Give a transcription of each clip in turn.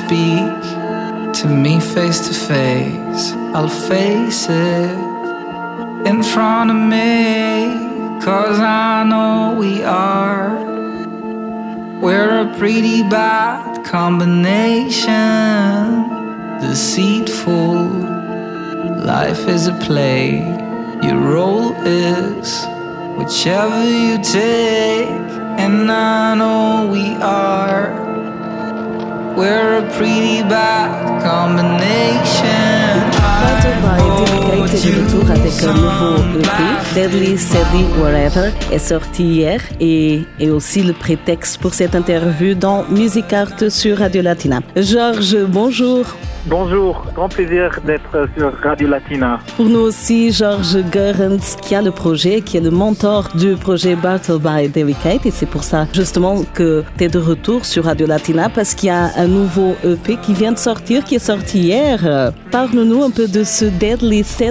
Speak to me face to face. I'll face it in front of me. Cause I know we are. We're a pretty bad combination. Deceitful. Life is a play. Your role is whichever you take. And I know we are. We're a pretty bad combination. Est de retour avec un nouveau EP, Deadly Sadly Wherever, est sorti hier et est aussi le prétexte pour cette interview dans Music Art sur Radio Latina. Georges, bonjour. Bonjour, grand plaisir d'être sur Radio Latina. Pour nous aussi, Georges Goerens, qui a le projet, qui est le mentor du projet Battle by Delicate. Et c'est pour ça, justement, que tu es de retour sur Radio Latina, parce qu'il y a un nouveau EP qui vient de sortir, qui est sorti hier. Parle-nous un peu de ce Deadly, Sadly,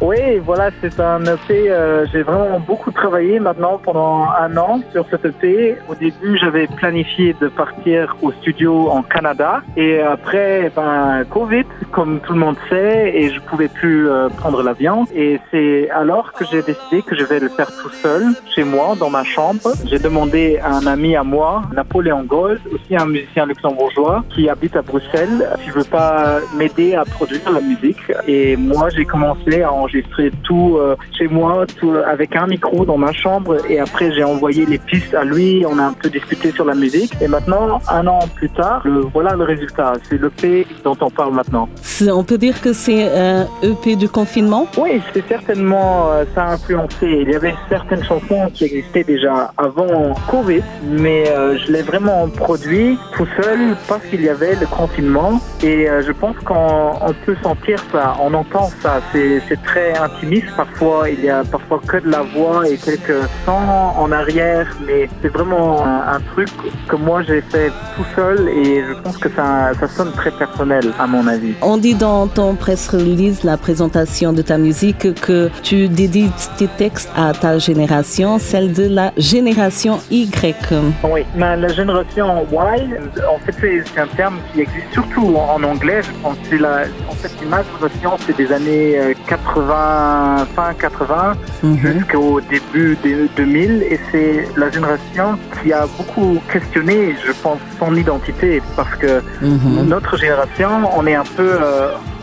Oui, voilà, c'est un EP. euh, J'ai vraiment beaucoup travaillé maintenant pendant un an sur cet EP. Au début, j'avais planifié de partir au studio en Canada. Et après, ben, Covid, comme tout le monde sait, et je pouvais plus euh, prendre l'avion. Et c'est alors que j'ai décidé que je vais le faire tout seul, chez moi, dans ma chambre. J'ai demandé à un ami à moi, Napoléon Gold, aussi un musicien luxembourgeois, qui habite à Bruxelles, s'il veut pas m'aider à produire la musique. Et moi, j'ai commencé à enregistrer tout euh, chez moi, tout avec un micro dans ma chambre. Et après, j'ai envoyé les pistes à lui. On a un peu discuté sur la musique. Et maintenant, un an plus tard, le, voilà le résultat. C'est le P dont on parle maintenant. On peut dire que c'est un EP du confinement? Oui, c'est certainement, euh, ça a influencé. Il y avait certaines chansons qui existaient déjà avant Covid, mais euh, je l'ai vraiment produit tout seul parce qu'il y avait le confinement. Et euh, je pense qu'on on peut sentir ça, on entend ça. C'est c'est très intimiste parfois. Il y a parfois que de la voix et quelques sons en arrière, mais c'est vraiment un, un truc que moi j'ai fait tout seul et je pense que ça, ça sonne très personnel à mon avis. On dit dans ton press release, la présentation de ta musique, que tu dédies tes textes à ta génération, celle de la génération Y. Oui, mais la génération Y, en fait, c'est un terme qui existe surtout en, anglais. Je pense que c'est la, en fait, ma génération, c'est des années euh, 80, fin 80 Mhm. jusqu'au début des 2000, et c'est la génération qui a beaucoup questionné, je pense, son identité, parce que Mhm. notre génération, on est un peu, euh,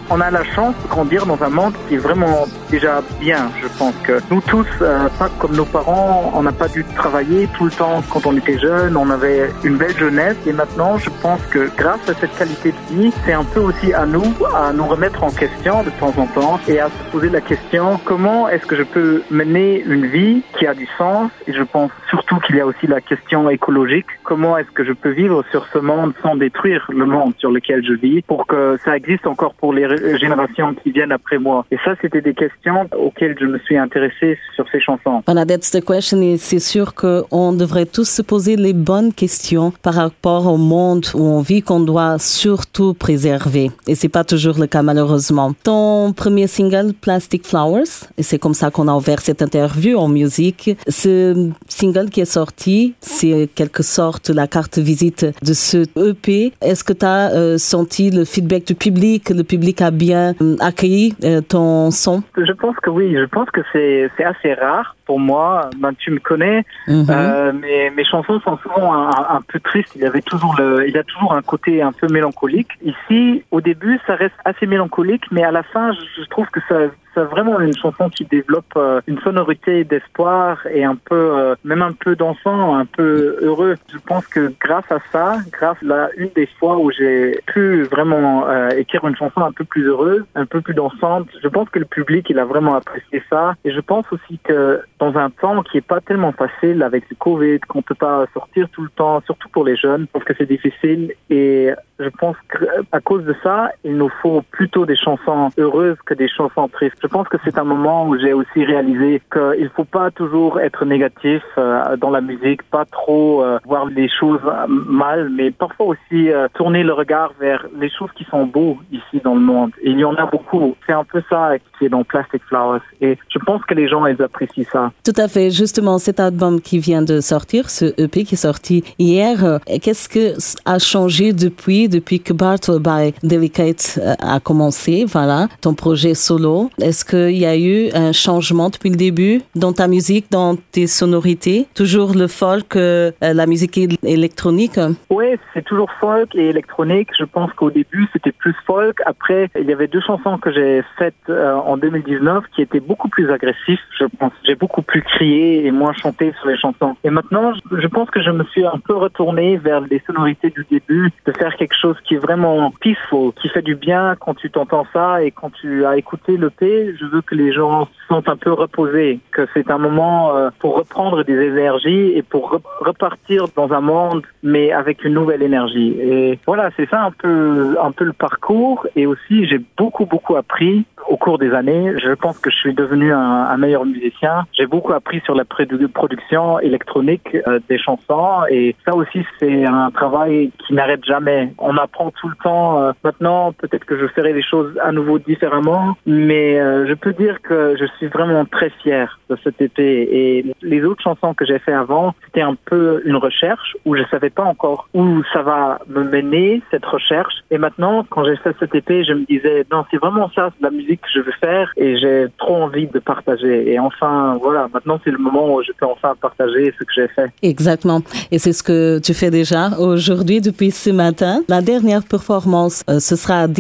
on a la chance de grandir dans un monde qui est vraiment déjà bien. Je pense que nous tous, euh, pas comme nos parents, on n'a pas dû travailler tout le temps quand on était jeune. On avait une belle jeunesse et maintenant, je pense que grâce à cette qualité de vie, c'est un peu aussi à nous à nous remettre en question de temps en temps et à se poser la question comment est-ce que je peux mener une vie qui a du sens? Et je pense surtout qu'il y a aussi la question écologique. Comment est-ce que je peux vivre sur ce monde sans détruire le monde sur lequel je vis pour que ça existe encore pour les ré- générations qui viennent après moi? Et ça, c'était des questions auxquelles je me suis intéressé sur ces chansons. That's the question. Et c'est sûr qu'on devrait tous se poser les bonnes questions par rapport au monde où on vit qu'on doit surtout préserver. Et c'est pas toujours le cas, malheureusement. Ton premier single, Plastic Flowers, et c'est comme ça qu'on a ouvert cette interview en musique. Ce single qui est sorti, c'est quelque sorte la carte visite de ce EP. Est-ce que tu as senti le feedback du public? Le public a bien euh, accueilli euh, ton son? Je pense que oui, je pense que c'est assez rare pour moi. Ben, tu me connais. Mhm. Euh, mes, mes chansons sont souvent un, peu tristes. Il y avait toujours le, il y a toujours un côté un peu mélancolique. Ici, au début, ça reste assez mélancolique, mais à la fin, je, je trouve que ça, c'est vraiment une chanson qui développe euh, une sonorité d'espoir et un peu, euh, même un peu dansant, un peu heureux. Je pense que grâce à ça, grâce à une des fois où j'ai pu vraiment euh, écrire une chanson un peu plus heureuse, un peu plus dansante, je pense que le public, il a vraiment apprécié ça. Et je pense aussi que dans un temps qui est pas tellement facile avec le Covid, qu'on peut pas sortir tout le temps, surtout pour les jeunes, parce que c'est difficile. Et je pense qu'à cause de ça, il nous faut plutôt des chansons heureuses que des chansons tristes. Je pense que c'est un moment où j'ai aussi réalisé qu'il faut pas toujours être négatif euh, dans la musique, pas trop euh, voir les choses euh, mal, mais parfois aussi tourner le regard vers les choses qui sont beaux ici dans le monde. Il y en a beaucoup. C'est un peu ça qui est dans Plastic Flowers. Et je pense que les gens, ils apprécient ça. Tout à fait. Justement, cet album qui vient de sortir, ce EP qui est sorti hier, euh, qu'est-ce que a changé depuis, depuis que Battle by Delicate euh, a commencé, voilà, ton projet solo? Est-ce qu'il y a eu un changement depuis le début dans ta musique, dans tes sonorités? Toujours le folk, euh, la musique él- électronique? Oui, c'est toujours folk et électronique. Je pense qu'au début, c'était plus folk. Après, il y avait deux chansons que j'ai faites en 2019 qui étaient beaucoup plus agressives, je pense. J'ai beaucoup plus crié et moins chanté sur les chansons. Et maintenant, je- pense que je me suis un peu retourné vers les sonorités du début, de faire quelque chose qui est vraiment peaceful, qui fait du bien quand tu t'entends ça et quand tu as écouté le P, je veux que les gens se sentent un peu reposés, que c'est un moment euh, pour reprendre des énergies et pour re- repartir dans un monde, mais avec une nouvelle énergie. Et voilà, c'est ça un peu, un peu le parcours. Et aussi, j'ai beaucoup, beaucoup appris au cours des années. Je pense que je suis devenu un, meilleur musicien. Beaucoup appris sur la produ- production électronique euh, des chansons. Et ça aussi, c'est un travail qui n'arrête jamais. On apprend tout le temps. Euh, maintenant, peut-être que je ferai les choses à nouveau différemment. Mais euh, je peux dire que je suis vraiment très fier de cet EP. Et les autres chansons que j'ai fait avant, c'était un peu une recherche où je savais pas encore où ça va me mener, cette recherche. Et maintenant, quand j'ai fait cet EP, je me disais, non, c'est vraiment ça, la musique que je veux faire et j'ai trop envie de partager. Et enfin, voilà, maintenant c'est le moment où je peux enfin partager ce que j'ai fait. Exactement. Et c'est ce que tu fais déjà aujourd'hui depuis ce matin. La dernière performance, euh, ce sera à 17h au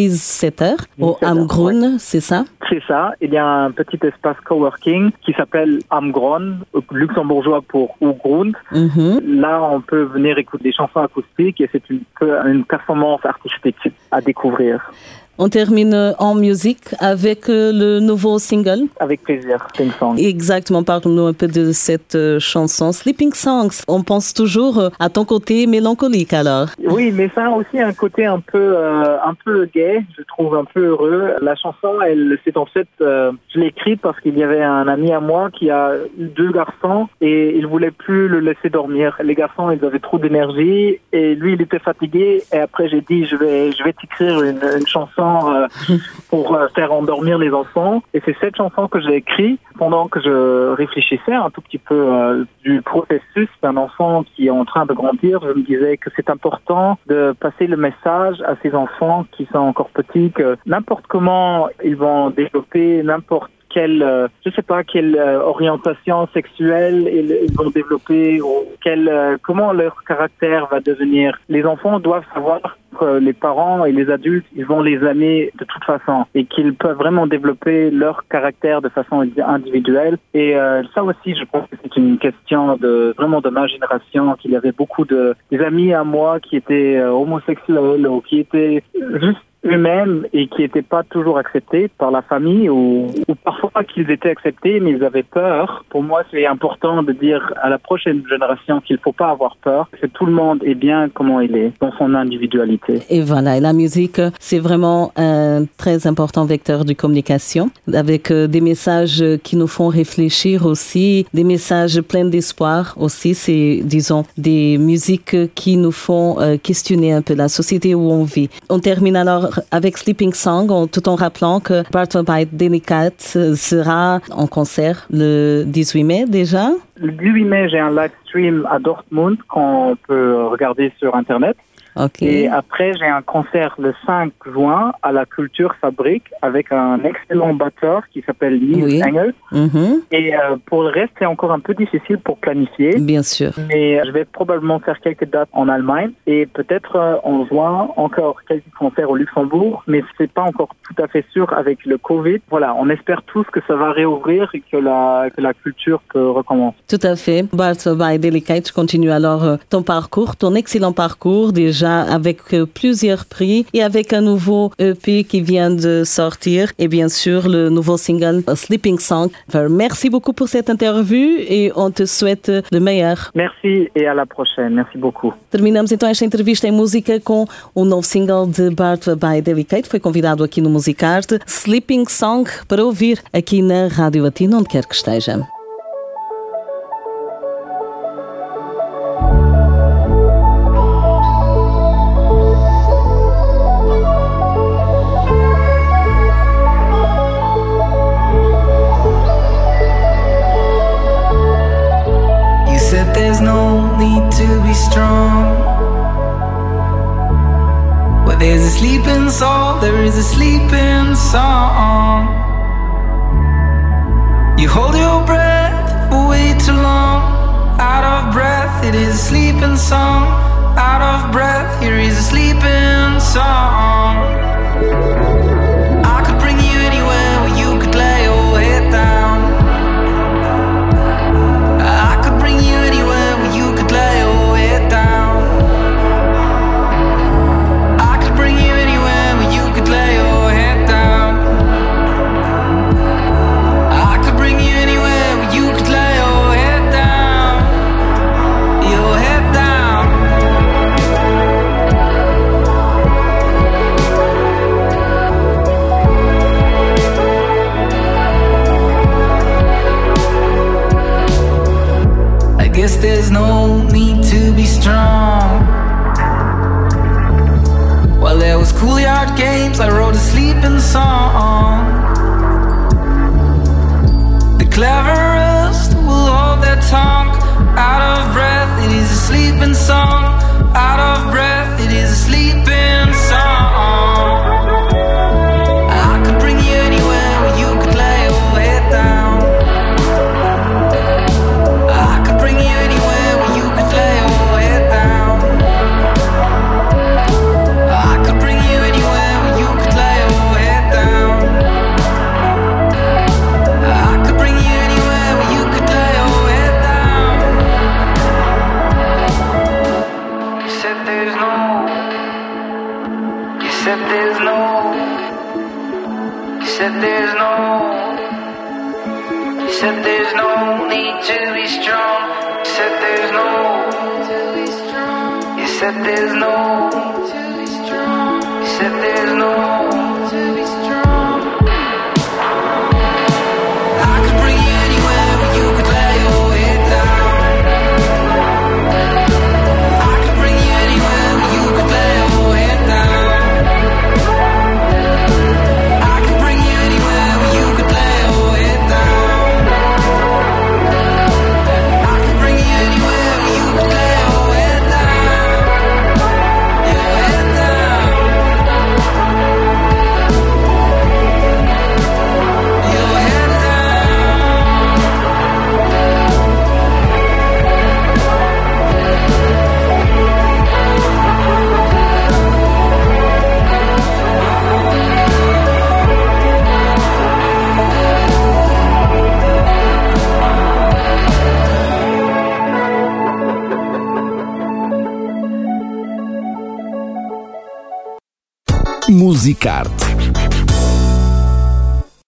17 heures, Amgrun, c'est ça? C'est ça. Il y a un petit espace coworking qui s'appelle Amgron, luxembourgeois pour Ugrund. Mhm. Là, on peut venir écouter des chansons acoustiques et c'est une, une performance artistique à découvrir. On termine en musique avec euh, le nouveau single. Avec plaisir, Sing Song. Exactement, parle-nous un peu de cette euh, chanson Sleeping Songs. On pense toujours euh, à ton côté mélancolique alors. Oui, mais ça a aussi un côté un peu euh, un peu gay, je trouve un peu heureux. La chanson, elle, c'est en fait, euh, je l'ai écrite parce qu'il y avait un ami à moi qui a eu deux garçons et il voulait plus le laisser dormir. Les garçons, ils avaient trop d'énergie et lui, il était fatigué. Et après, j'ai dit, je vais, je vais t'écrire une, une chanson euh, pour euh, faire endormir les enfants. Et c'est cette chanson que j'ai écrite pendant que je réfléchissais un tout petit peu euh, du processus d'un enfant qui est en train de grandir. Je me disais que c'est important de passer le message à ces enfants qui sont encore petits que n'importe comment ils vont développer n'importe quelle, euh, je sais pas, quelle euh, orientation sexuelle ils, ils vont développer ou quel, euh, comment leur caractère va devenir. Les enfants doivent savoir que les parents et les adultes, ils vont les aimer de toute façon et qu'ils peuvent vraiment développer leur caractère de façon individuelle. Et euh, ça aussi, je pense que c'est une question de vraiment de ma génération, qu'il y avait beaucoup de amis à moi qui étaient euh, homosexuels ou qui étaient juste eux-mêmes et qui n'étaient pas toujours acceptés par la famille ou, parfois qu'ils étaient acceptés mais ils avaient peur. Pour moi, c'est important de dire à la prochaine génération qu'il ne faut pas avoir peur, que tout le monde est bien comment il est, dans son individualité. Et voilà, et la musique, c'est vraiment un très important vecteur de communication, avec euh, des messages qui nous font réfléchir aussi, des messages pleins d'espoir aussi. C'est, disons, des musiques qui nous font euh, questionner un peu la société où on vit. On termine alors avec Sleeping Song, tout en rappelant que Battle by Delicate sera en concert le 18 mai déjà. Le 18 mai, j'ai un live stream à Dortmund qu'on peut regarder sur Internet. Et après, j'ai un concert le 5 juin à la Culture Fabrique avec un excellent batteur qui s'appelle Yves Oui. Engel. Mhm. Et euh, pour le reste, c'est encore un peu difficile pour planifier. Bien sûr. Mais je vais probablement faire quelques dates en Allemagne et peut-être euh, en juin encore quelques concerts au Luxembourg, mais c'est pas encore tout à fait sûr avec le Covid. Voilà, on espère tous que ça va réouvrir et que la que la culture peut recommencer. Tout à fait. Bart by Delicate, je continue alors euh, ton parcours, ton excellent parcours déjà avec euh, plusieurs prix et avec un nouveau EP qui vient de sortir et bien sûr le nouveau single A Sleeping Song. Alors, Merci beaucoup pour cette interview et on te souhaite le meilleur. Merci et à la prochaine. Merci beaucoup. Terminamos então esta entrevista em música com o novo single de Bart by Delicate. Foi convidado aqui no Musicarte, Sleeping Song, para ouvir aqui na Rádio Latina, onde quer que esteja. Soul, there is a sleeping song. You hold your breath for way too long. Out of breath, it is a sleeping song. Out of breath, here is a sleeping song. Guess there's no need to be strong. While there was schoolyard games, I wrote a sleeping song. The cleverest will hold their tongue. Out of breath, it is a sleeping song. Out of breath, there's no. You said there's no. He said there's no need to be strong. He said there's no. He said there's no. He said there's no.